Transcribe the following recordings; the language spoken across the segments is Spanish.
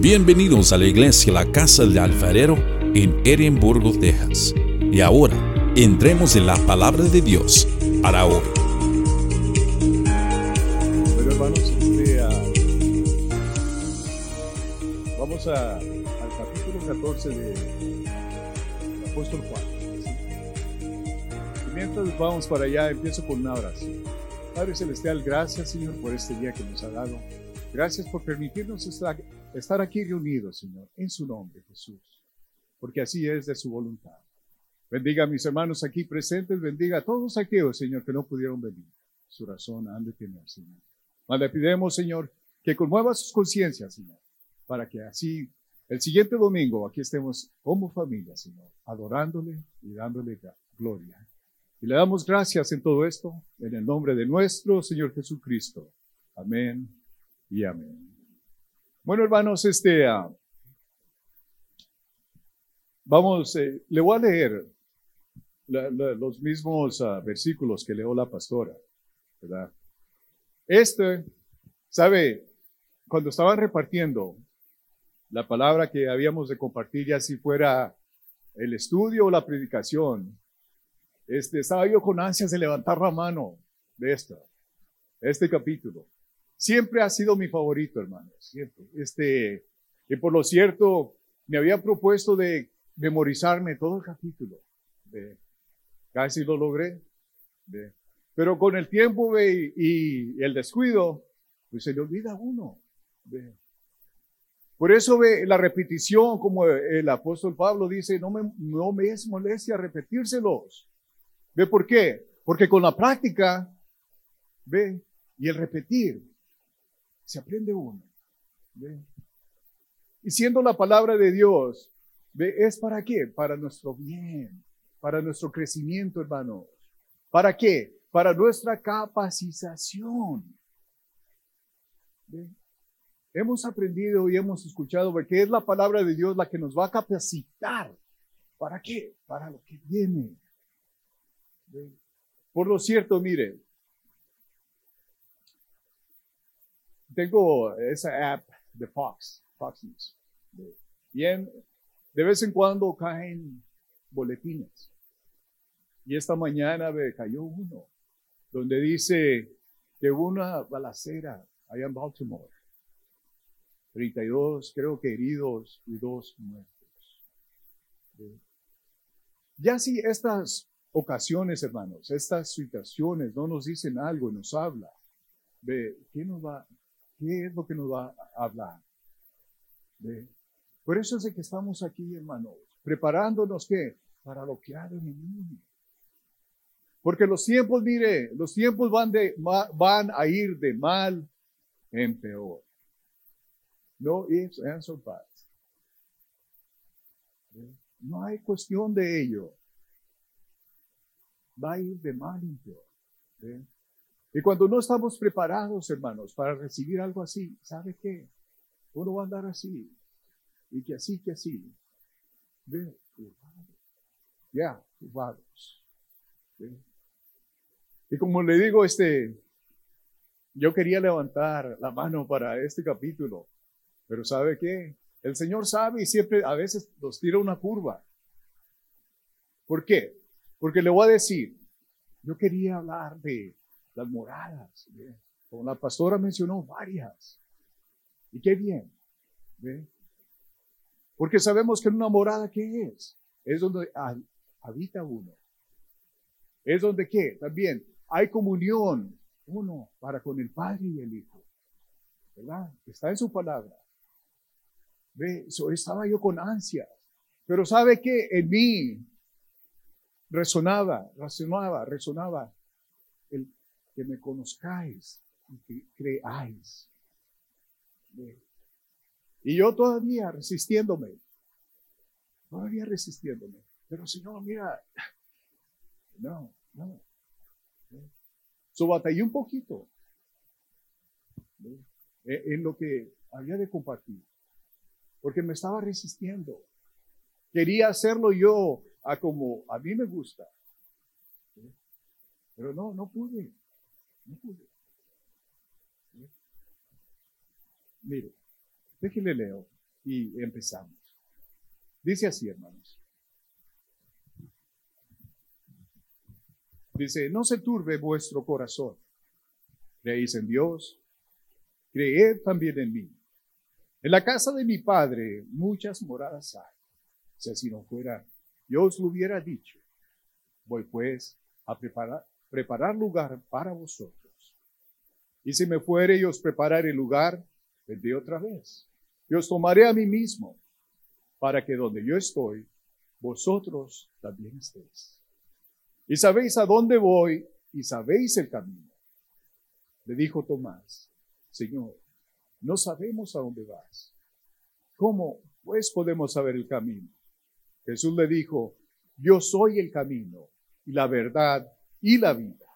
Bienvenidos a la iglesia La Casa del Alfarero en Edimburgo, Texas. Y ahora, entremos en la palabra de Dios para hoy. Bueno, hermanos, este, vamos a- al capítulo 14 de- apóstol Juan. Y mientras vamos para allá, empiezo con una oración. Padre Celestial, gracias, Señor, por este día que nos ha dado. Gracias por permitirnos estar, estar aquí reunidos, Señor, en su nombre, Jesús, porque así es de su voluntad. Bendiga a mis hermanos aquí presentes, bendiga a todos aquellos, Señor, que no pudieron venir. Su razón han de tener, Señor. Le pidemos, Señor, que conmueva sus conciencias, Señor, para que así el siguiente domingo aquí estemos como familia, Señor, adorándole y dándole gloria. Y le damos gracias en todo esto, en el nombre de nuestro Señor Jesucristo. Amén y amén. Bueno, hermanos, este, ah, vamos, eh, le voy a leer los mismos ah, versículos que leó la pastora, ¿verdad? Este, ¿sabe? Cuando estaban repartiendo la palabra que habíamos de compartir, ya si fuera el estudio o la predicación, este, estaba yo con ansias de levantar la mano de esta, este capítulo. Siempre ha sido mi favorito, hermanos, siempre. Este, y por lo cierto, me había propuesto de memorizarme todo el capítulo. Casi lo logré. Pero con el tiempo y, el descuido, pues se le olvida uno. Por eso ve la repetición, como el apóstol Pablo dice, no me, no me es molestia repetírselos. ¿Ve por qué? Porque con la práctica, ve, y el repetir, se aprende uno. Y siendo la palabra de Dios, ¿ve? ¿es para qué? Para nuestro bien, para nuestro crecimiento, hermanos. ¿Para qué? Para nuestra capacitación. Hemos aprendido y hemos escuchado que es la palabra de Dios la que nos va a capacitar. ¿Para qué? Para lo que viene. Por lo cierto, mire, tengo esa app de Fox, Fox News. ¿ve? Y en- de vez en cuando caen boletines. Y esta mañana me cayó uno donde dice que hubo una balacera allá en Baltimore. 32, creo que heridos y dos muertos. Ya si estas ocasiones, hermanos, estas situaciones no nos dicen algo nos habla, ¿ve? ¿qué, nos va, ¿qué es lo que nos va a hablar? Por eso es de que estamos aquí, hermanos, preparándonos ¿qué? para lo que ha de venir. Porque los tiempos, mire, los tiempos van, de, van a ir de mal en peor. No ifs, ands, or buts. No hay cuestión de ello. Va a ir de mal en peor. Y cuando no estamos preparados, hermanos, para recibir algo así, ¿sabe qué? Uno va a andar así. Y que así, que así. ¿Ve? Ya, turbados. Y como le digo, este, yo quería levantar la mano para este capítulo, pero ¿sabe qué? El Señor sabe y siempre a veces nos tira una curva. ¿Por qué? Porque le voy a decir, yo quería hablar de las moradas, ¿ve? como la pastora mencionó varias. Y qué bien. Porque sabemos que una morada, ¿qué es? Es donde ha- habita uno. Es donde, ¿qué? También hay comunión, uno, para con el Padre y el Hijo. ¿Verdad? Está en su palabra. Ve, estaba yo con ansias. Pero ¿sabe qué? En mí resonaba, resonaba, resonaba que me conozcáis y que creáis. Y yo todavía resistiéndome, todavía resistiéndome. Pero Señor, mira, no, no. So batallé un poquito en lo que había de compartir, porque me estaba resistiendo. Quería hacerlo yo a como a mí me gusta, pero no, no pude, Mire, déjele leo. y empezamos. Dice así, hermanos. Dice, no se turbe vuestro corazón. Creéis en Dios, creed también en mí. En la casa de mi padre muchas moradas hay. Si así no fuera, yo os lo hubiera dicho. Voy pues a preparar, preparar lugar para vosotros. Y si me fuere y os prepararé lugar, vendré otra vez. Y os tomaré a mí mismo, para que donde yo estoy, vosotros también estéis. Y sabéis a dónde voy y sabéis el camino. Le dijo Tomás, Señor, no sabemos a dónde vas. ¿Cómo pues podemos saber el camino? Jesús le dijo, yo soy el camino y la verdad y la vida.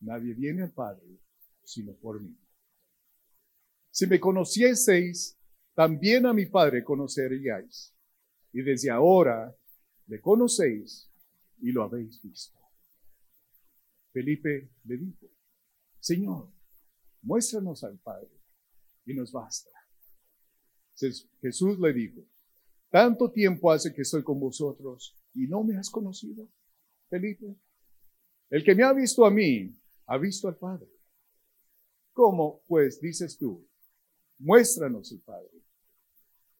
Nadie viene al Padre sino por mí. Si me conocieseis, también a mi Padre conoceríais. Y desde ahora le conocéis y lo habéis visto. Felipe le dijo, Señor, muéstranos al Padre y nos basta. Jesús le dijo, tanto tiempo hace que estoy con vosotros y no me has conocido, Felipe. El que me ha visto a mí, ha visto al Padre. ¿Cómo, pues, dices tú? Muéstranos el Padre.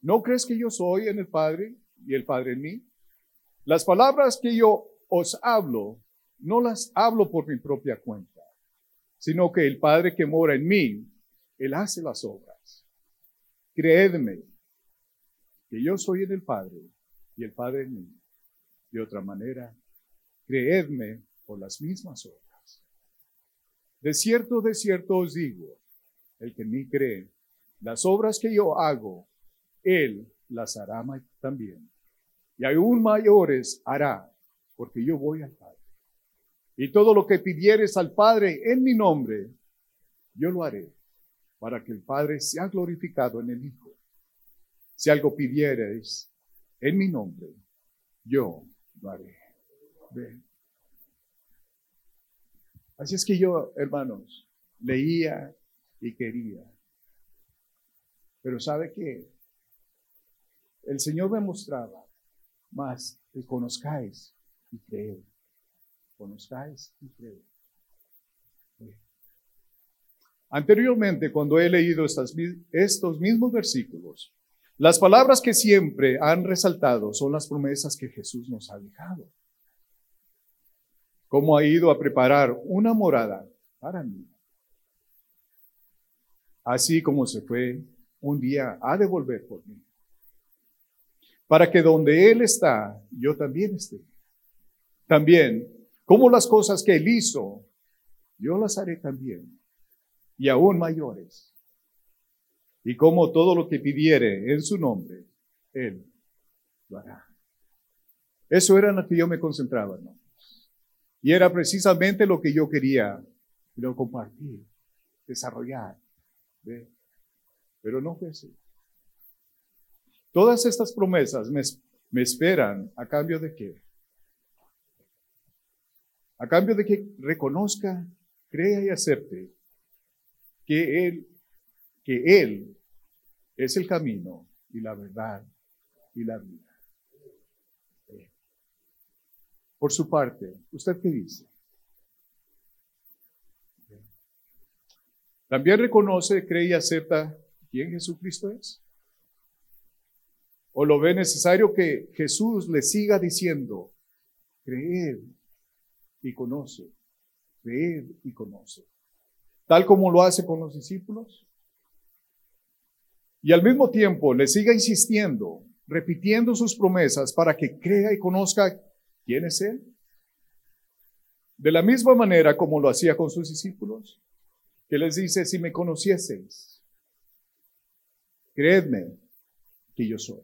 ¿No crees que yo soy en el Padre y el Padre en mí? Las palabras que yo os hablo, no las hablo por mi propia cuenta, sino que el Padre que mora en mí, Él hace las obras. Creedme que yo soy en el Padre y el Padre en mí. De otra manera, creedme por las mismas obras. De cierto, de cierto os digo, el que en mí cree, las obras que yo hago, él las hará también. Y aún mayores hará, porque yo voy al Padre. Y todo lo que pidieres al Padre en mi nombre, yo lo haré, para que el Padre sea glorificado en el Hijo. Si algo pidieres en mi nombre, yo lo haré. Así es que yo, hermanos, leía y quería. Pero ¿sabe qué? El Señor me mostraba más que conozcáis y creed. Conozcáis y creed. Anteriormente, cuando he leído estos mismos versículos, las palabras que siempre han resaltado son las promesas que Jesús nos ha dejado cómo ha ido a preparar una morada para mí. Así como se fue, un día ha de volver por mí. Para que donde Él está, yo también esté. También, como las cosas que Él hizo, yo las haré también, y aún mayores. Y como todo lo que pidiere en su nombre, Él lo hará. Eso era en lo que yo me concentraba, ¿no? Y era precisamente lo que yo quería lo compartir, desarrollar. Pero no fue así. Todas estas promesas me, esperan a cambio de qué? A cambio de que reconozca, crea y acepte que Él, que Él es el camino y la verdad y la vida. Por su parte, ¿usted qué dice? ¿También reconoce, cree y acepta quién Jesucristo es? ¿O lo ve necesario que Jesús le siga diciendo, creed y conoce, creed y conoce? Tal como lo hace con los discípulos. Y al mismo tiempo le siga insistiendo, repitiendo sus promesas para que crea y conozca ¿Quién es Él? De la misma manera como lo hacía con sus discípulos, que les dice, si me conocieseis, creedme que yo soy.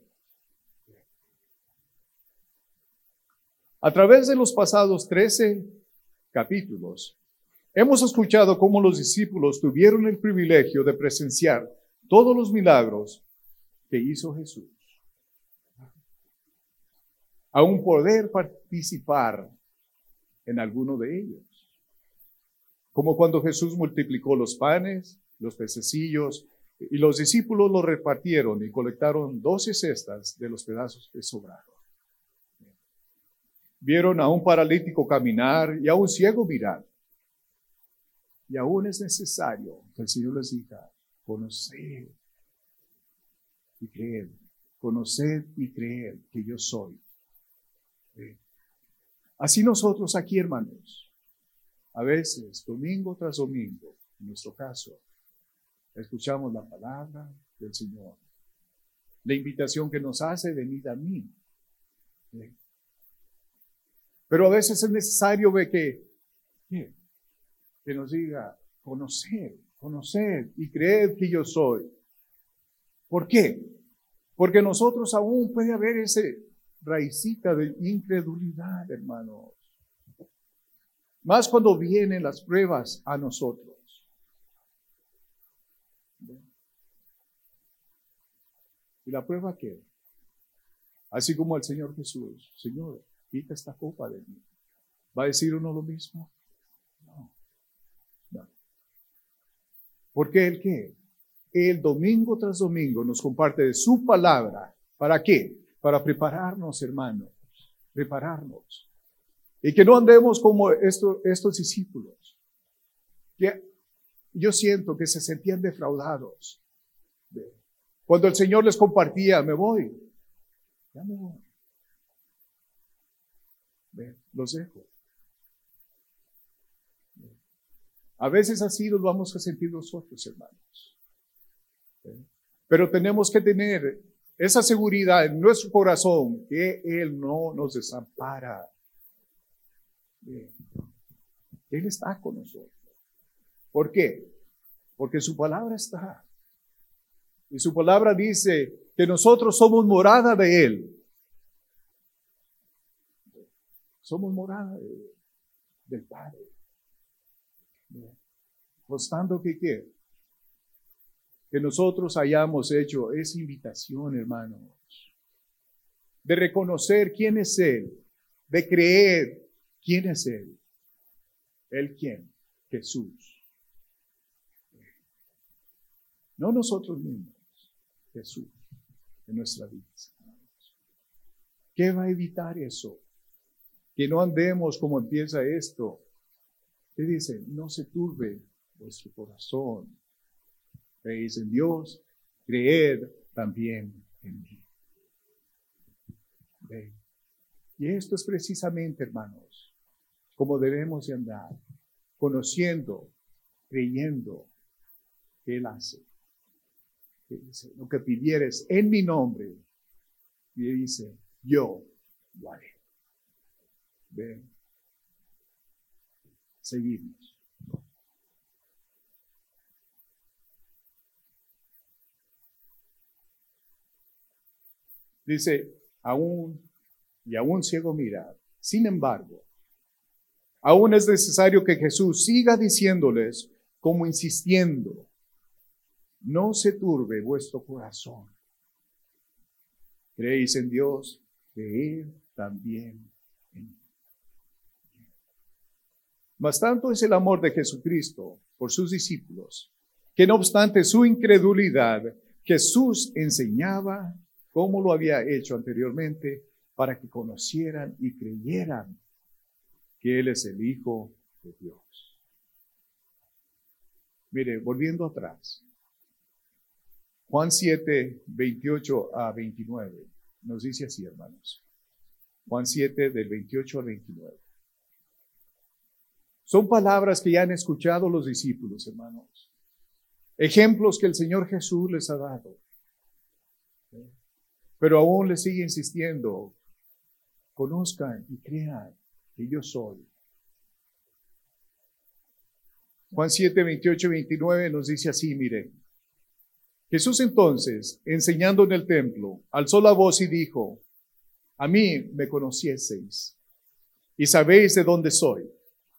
A través de los pasados 13 capítulos, hemos escuchado cómo los discípulos tuvieron el privilegio de presenciar todos los milagros que hizo Jesús aún poder participar en alguno de ellos. Como cuando Jesús multiplicó los panes, los pececillos Y los discípulos lo repartieron y colectaron doce cestas de los pedazos que sobraron. Vieron a un paralítico caminar y a un ciego mirar. Y aún es necesario que el Señor les diga, conocer y creer, conocer y creer que yo soy. Así nosotros aquí, hermanos, a veces, domingo tras domingo, en nuestro caso, escuchamos la palabra del Señor. La invitación que nos hace, venir a mí. Pero a veces es necesario ver que, que nos diga, conocer, conocer y creer que yo soy. ¿Por qué? Porque nosotros aún puede haber ese raicita de incredulidad, hermanos. Más cuando vienen las pruebas a nosotros. ¿Y la prueba qué? Así como el Señor Jesús, Señor, quita esta copa de mí. ¿Va a decir uno lo mismo? No. no. ¿Por qué el qué? El domingo tras domingo nos comparte de su palabra. ¿Para qué? Para prepararnos, hermanos. Prepararnos. Y que no andemos como estos discípulos. Yo siento que se sentían defraudados. Cuando el Señor les compartía, me voy. Ya me voy. Los dejo. A veces así nos vamos a sentir nosotros, hermanos. Pero tenemos que tener esa seguridad en nuestro corazón que Él no nos desampara. Él está con nosotros. ¿Por qué? Porque su palabra está. Y su palabra dice que nosotros somos morada de Él. Somos morada del Padre. Constando que? Que nosotros hayamos hecho esa invitación, hermanos, de reconocer quién es Él, de creer quién es Él. ¿Él quién? Jesús. No nosotros mismos. Jesús en nuestra vida. ¿Qué va a evitar eso? Que no andemos como empieza esto. ¿Qué dice? No se turbe vuestro corazón. Creéis en Dios, creed también en mí. Y esto es precisamente, hermanos, como debemos de andar, conociendo, creyendo que Él hace lo que pidieres en mi nombre. Y dice, yo lo haré. Seguimos. Dice, aún y aún ciego mirar. Sin embargo, aún es necesario que Jesús siga diciéndoles, como insistiendo, no se turbe vuestro corazón. Creéis en Dios, creed también en mí. Mas tanto es el amor de Jesucristo por sus discípulos, que no obstante su incredulidad, Jesús enseñaba como lo había hecho anteriormente para que conocieran y creyeran que Él es el Hijo de Dios. Mire, volviendo atrás, Juan 7, 28 a 29. Nos dice así, hermanos. Juan 7, del 28 al 29. Son palabras que ya han escuchado los discípulos, hermanos. Ejemplos que el Señor Jesús les ha dado. Pero aún les sigue insistiendo, conozcan y crean que yo soy. Juan 7, 28 y 29 nos dice así, miren. Jesús entonces, enseñando en el templo, alzó la voz y dijo, a mí me conocieseis y sabéis de dónde soy,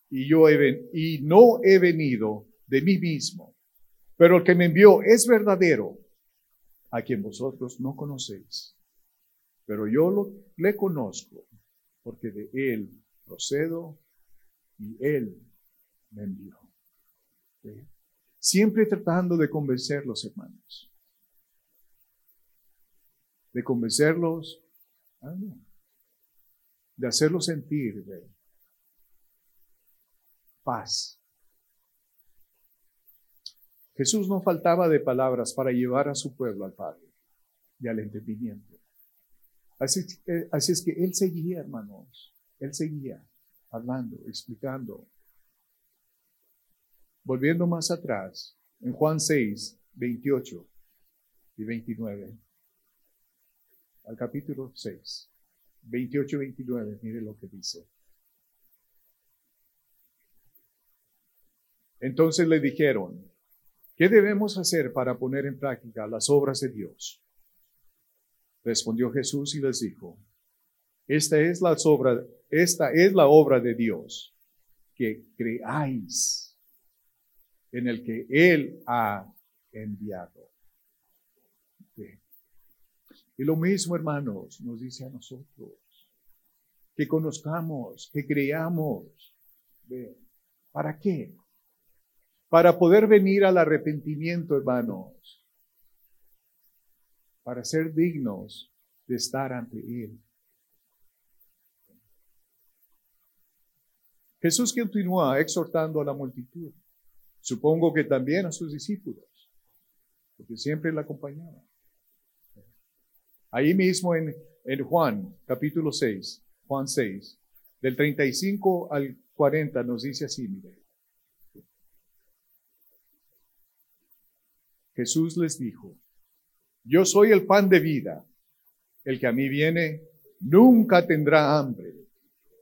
y yo he y no he venido de mí mismo, pero el que me envió es verdadero, a quien vosotros no conocéis, pero yo lo, le conozco, porque de él procedo y él me envió. Siempre tratando de convencerlos, hermanos. De convencerlos, ah, de hacerlos sentir de paz. Jesús no faltaba de palabras para llevar a su pueblo al Padre y al entendimiento. Así, así es que Él seguía, hermanos, Él seguía hablando, explicando. Volviendo más atrás, en Juan 6, 28 y 29, al capítulo 6, 28 y 29, mire lo que dice. Entonces le dijeron, ¿qué debemos hacer para poner en práctica las obras de Dios? Respondió Jesús y les dijo, esta es la obra, esta es la obra de Dios, que creáis en el que Él ha enviado. Y lo mismo, hermanos, nos dice a nosotros, que conozcamos, que creamos. ¿Para qué? Para poder venir al arrepentimiento, hermanos, para ser dignos de estar ante Él. Jesús continúa exhortando a la multitud, supongo que también a sus discípulos, porque siempre la acompañaban. Ahí mismo en, en Juan, capítulo 6, Juan 6, del 35 al 40 nos dice así, mire. Jesús les dijo, yo soy el pan de vida, el que a mí viene nunca tendrá hambre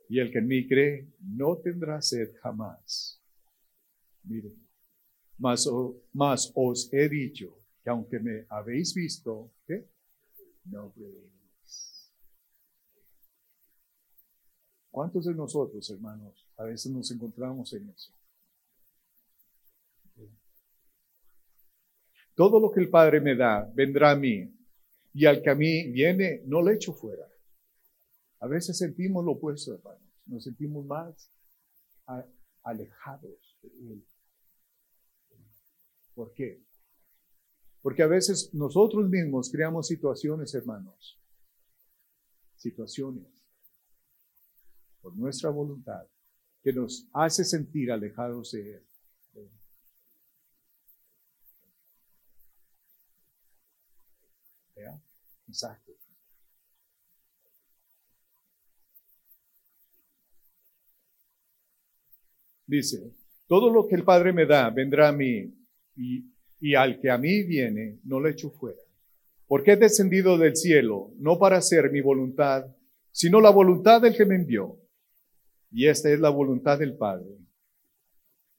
y el que en mí cree no tendrá sed jamás. Miren, más, más os he dicho que aunque me habéis visto, ¿qué? No creéis. ¿Cuántos de nosotros, hermanos, a veces nos encontramos en eso? Todo lo que el Padre me da vendrá a mí, y al que a mí viene, no le echo fuera. A veces sentimos lo opuesto, hermanos. Nos sentimos más alejados de Él. ¿Por qué? Porque a veces nosotros mismos creamos situaciones, hermanos. Situaciones por nuestra voluntad que nos hace sentir alejados de Él. Dice, todo lo que el Padre me da vendrá a mí, y, al que a mí viene, no le echo fuera. Porque he descendido del cielo, no para hacer mi voluntad, sino la voluntad del que me envió. Y esta es la voluntad del Padre,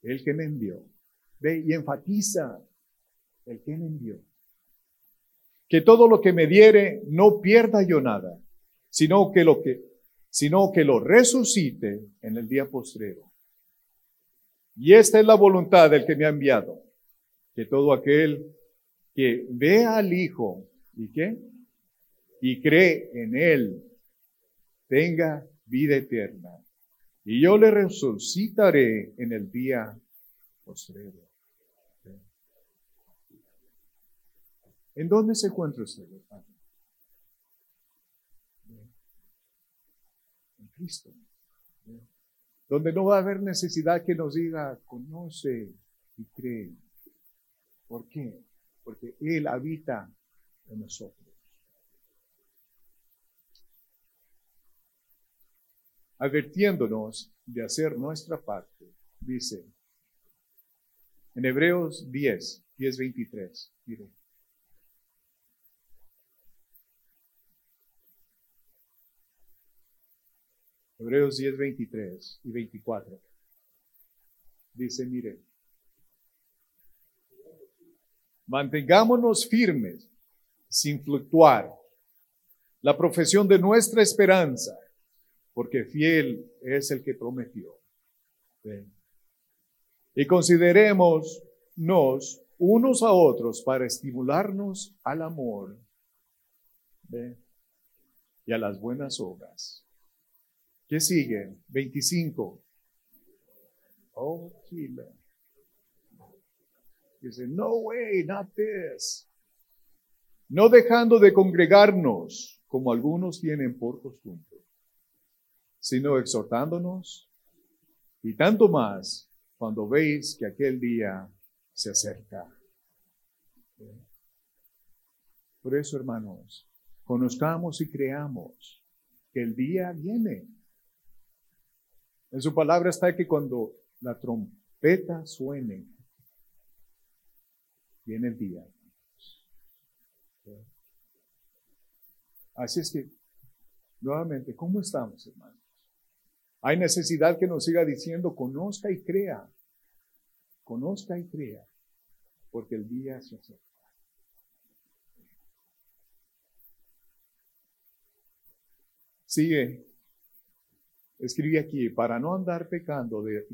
el que me envió. Ve y enfatiza el que me envió. Que todo lo que me diere no pierda yo nada, sino que lo que, sino que lo resucite en el día postrero. Y esta es la voluntad del que me ha enviado, que todo aquel que vea al Hijo y qué, y cree en Él, tenga vida eterna. Y yo le resucitaré en el día postrero. ¿En dónde se encuentra usted, hermano? En Cristo donde no va a haber necesidad que nos diga, conoce y cree. ¿Por qué? Porque Él habita en nosotros. Advirtiéndonos de hacer nuestra parte, dice en Hebreos 10, 10, 23. Mire. Hebreos 10, 23 y 24. Dice, mire, mantengámonos firmes sin fluctuar la profesión de nuestra esperanza, porque fiel es el que prometió. Y considerémonos unos a otros para estimularnos al amor y a las buenas obras. ¿Qué sigue? 25. Oh, Chile. Dice, no way, not this. No dejando de congregarnos como algunos tienen por costumbre, sino exhortándonos y tanto más cuando veis que aquel día se acerca. Por eso, hermanos, conozcamos y creamos que el día viene. En su palabra está que cuando la trompeta suene, viene el día. Así es que, nuevamente, ¿cómo estamos, hermanos? Hay necesidad que nos siga diciendo, conozca y crea. Conozca y crea, porque el día se acerca. Sigue. Escribe aquí, para no andar pecando de,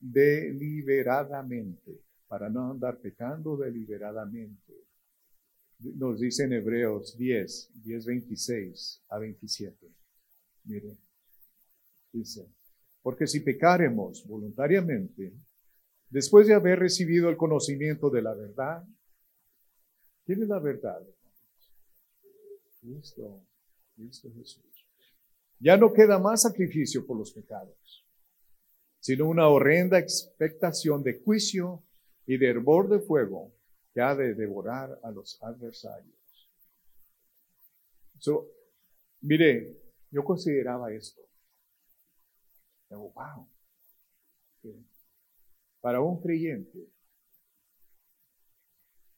deliberadamente, para no andar pecando deliberadamente. Nos dice en Hebreos 10, 10, 26 a 27. Miren, dice, porque si pecaremos voluntariamente, después de haber recibido el conocimiento de la verdad, ¿quién es la verdad? Cristo, Cristo Jesús. Ya no queda más sacrificio por los pecados, sino una horrenda expectación de juicio y de hervor de fuego que ha de devorar a los adversarios. So, mire, yo consideraba esto. wow. Para un creyente,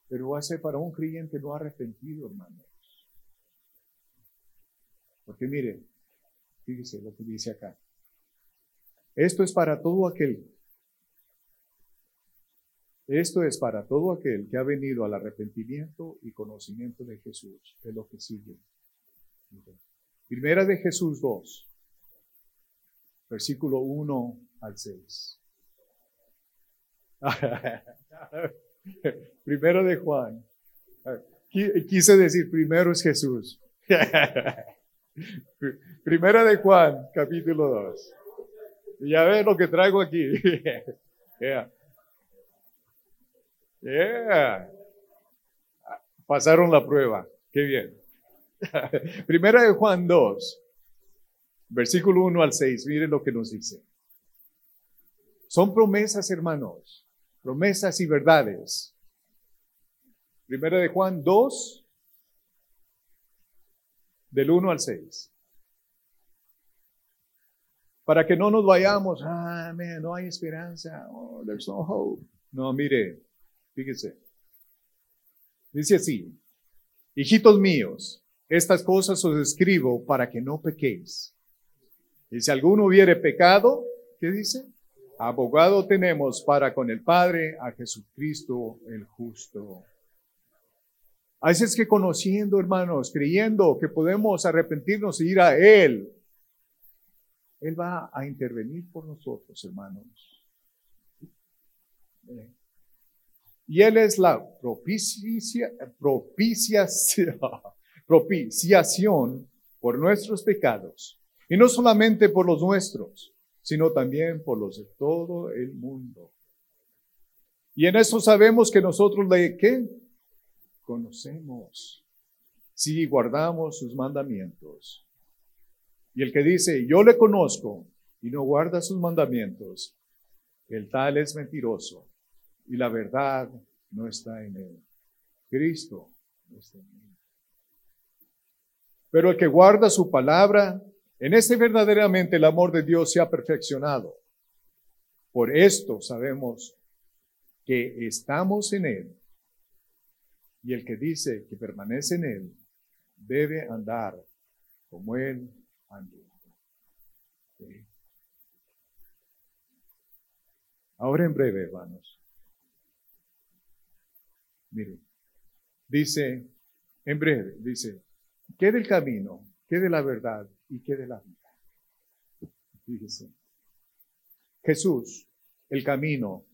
pero va a ser para un creyente no arrepentido, hermanos. Porque mire, Fíjese lo que dice acá. Esto es para todo aquel. Esto es para todo aquel que ha venido al arrepentimiento y conocimiento de Jesús. Es lo que sigue. Primera de Jesús 2, versículo 1 al 6. primero de Juan. Quise decir, primero es Jesús. Primera de Juan, capítulo 2. Ya ven lo que traigo aquí. Pasaron la prueba. Qué bien. Primera de Juan 2, versículo 1 al 6. Miren lo que nos dice. Son promesas, hermanos. Promesas y verdades. Primera de Juan 2, del 1 al 6. Para que no nos vayamos, ah, no hay esperanza, oh, there's no hope. No, mire, fíjese. Dice así, hijitos míos, estas cosas os escribo para que no pequéis. Y si alguno hubiere pecado, ¿qué dice? Abogado tenemos para con el Padre a Jesucristo el justo. Así es que conociendo, hermanos, creyendo que podemos arrepentirnos e ir a Él, Él va a intervenir por nosotros, hermanos. Y Él es la propicia, propiciación, propiciación por nuestros pecados. Y no solamente por los nuestros, sino también por los de todo el mundo. Y en eso sabemos que nosotros le, ¿qué? Conocemos si guardamos sus mandamientos. Y el que dice, yo le conozco y no guarda sus mandamientos, el tal es mentiroso y la verdad no está en él. Cristo no está en. Pero el que guarda su palabra, en este verdaderamente el amor de Dios se ha perfeccionado. Por esto sabemos que estamos en él y el que dice que permanece en Él debe andar como Él andó. Ahora en breve, hermanos. Miren, dice, en breve, dice, ¿qué del camino? ¿Qué de la verdad? ¿Y qué de la vida? Fíjese. Jesús, el camino,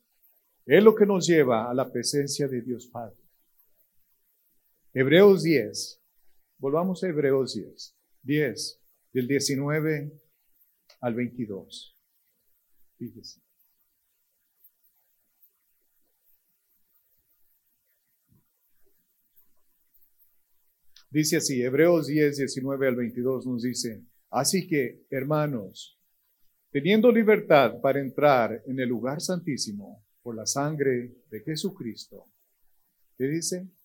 es lo que nos lleva a la presencia de Dios Padre. Hebreos 10. Volvamos a Hebreos 10. 10, del 19 al 22. Fíjese. Dice así, Hebreos 10, 19 al 22 nos dice, así que, hermanos, teniendo libertad para entrar en el lugar santísimo por la sangre de Jesucristo, ¿qué dice?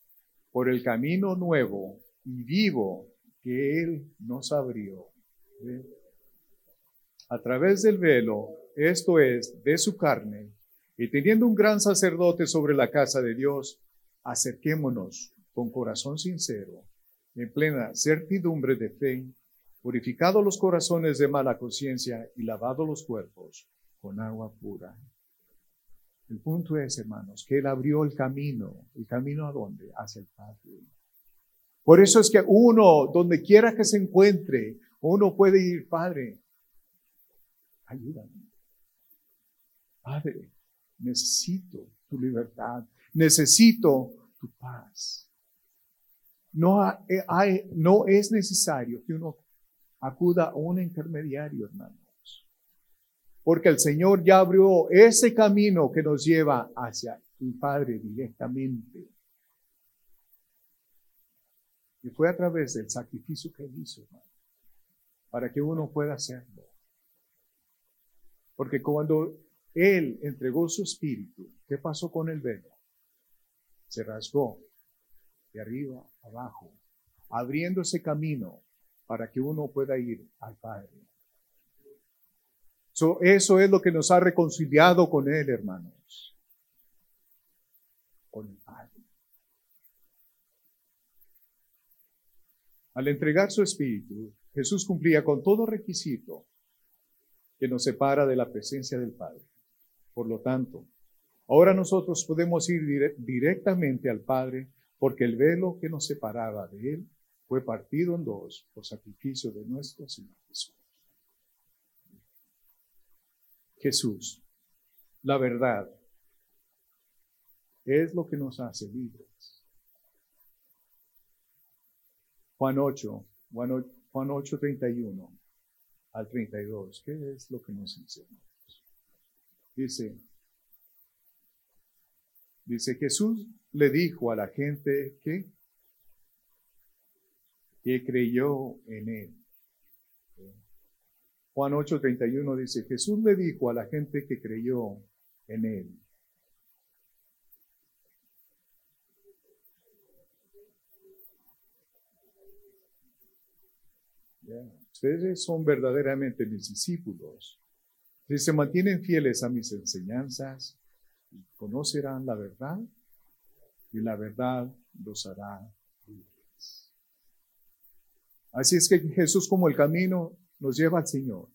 Por el camino nuevo y vivo que Él nos abrió. A través del velo, esto es, de su carne, y teniendo un gran sacerdote sobre la casa de Dios, acerquémonos con corazón sincero, en plena certidumbre de fe, purificado los corazones de mala conciencia y lavado los cuerpos con agua pura. El punto es, hermanos, que Él abrió el camino. ¿El camino a dónde? Hacia el Padre. Por eso es que uno, donde quiera que se encuentre, uno puede ir, Padre, ayúdame. Padre, necesito tu libertad, necesito tu paz. No, eh, hay, no es necesario que uno acuda a un intermediario, hermanos. Porque el Señor ya abrió ese camino que nos lleva hacia el Padre directamente. Y fue a través del sacrificio que hizo, para que uno pueda hacerlo. Porque cuando él entregó su espíritu, ¿qué pasó con el velo? Se rasgó de arriba abajo, abriendo ese camino para que uno pueda ir al Padre. Eso es lo que nos ha reconciliado con Él, hermanos. Con el Padre. Al entregar su espíritu, Jesús cumplía con todo requisito que nos separa de la presencia del Padre. Por lo tanto, ahora nosotros podemos ir directamente al Padre porque el velo que nos separaba de Él fue partido en dos por sacrificio de nuestro Señor Jesús. Jesús, la verdad, es lo que nos hace libres. Juan 8, Juan 8, 31 al 32, ¿qué es lo que nos dice? Dice, dice Jesús le dijo a la gente que, que creyó en él. Juan 8:31 dice, Jesús le dijo a la gente que creyó en él. Ustedes son verdaderamente mis discípulos. Si se mantienen fieles a mis enseñanzas, conocerán la verdad y la verdad los hará libres. Así es que Jesús como el camino nos lleva al Señor.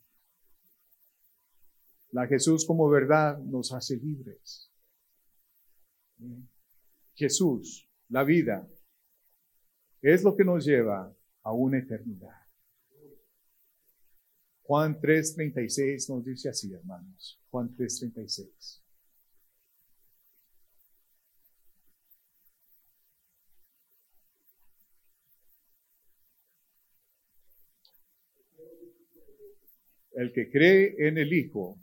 La Jesús como verdad nos hace libres. Jesús, la vida, es lo que nos lleva a una eternidad. Juan 3:36 nos dice así, hermanos. Juan 3:36. El que cree en el Hijo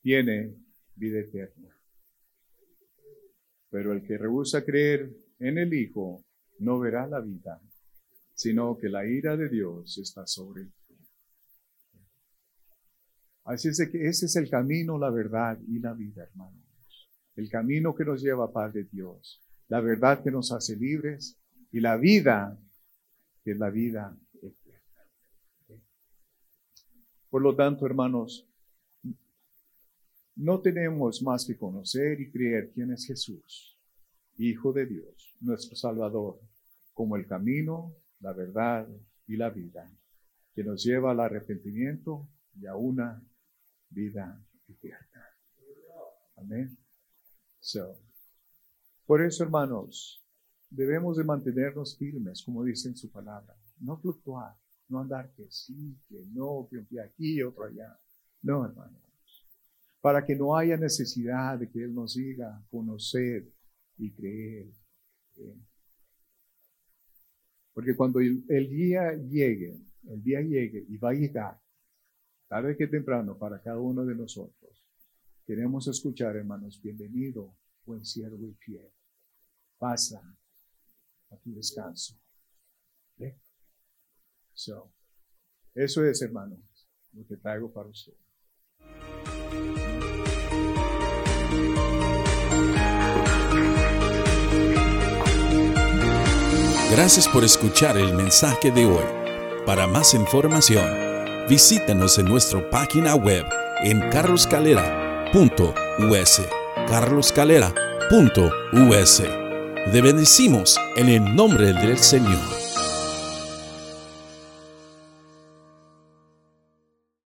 tiene vida eterna. Pero el que rehúsa creer en el Hijo no verá la vida, sino que la ira de Dios está sobre él. Así es que ese es el camino, la verdad y la vida, hermanos. El camino que nos lleva a paz de Dios, la verdad que nos hace libres y la vida que es la vida por lo tanto, hermanos, no tenemos más que conocer y creer quién es Jesús, Hijo de Dios, nuestro Salvador, como el camino, la verdad y la vida, que nos lleva al arrepentimiento y a una vida eterna. Amén. por eso, hermanos, debemos de mantenernos firmes, como dice en su palabra, no fluctuar, no andar que sí, que no, que un pie aquí otro allá. No, hermanos. Para que no haya necesidad de que Él nos diga conocer y creer. Porque cuando el, día llegue, el día llegue y va a llegar, tarde que temprano para cada uno de nosotros, queremos escuchar, hermanos, bienvenido, buen siervo y fiel. Pasa a tu descanso. So, eso es, hermano, lo que traigo para usted. Gracias por escuchar el mensaje de hoy. Para más información, visítanos en nuestra página web en carloscalera.us. carloscalera.us. Te bendecimos en el nombre del Señor.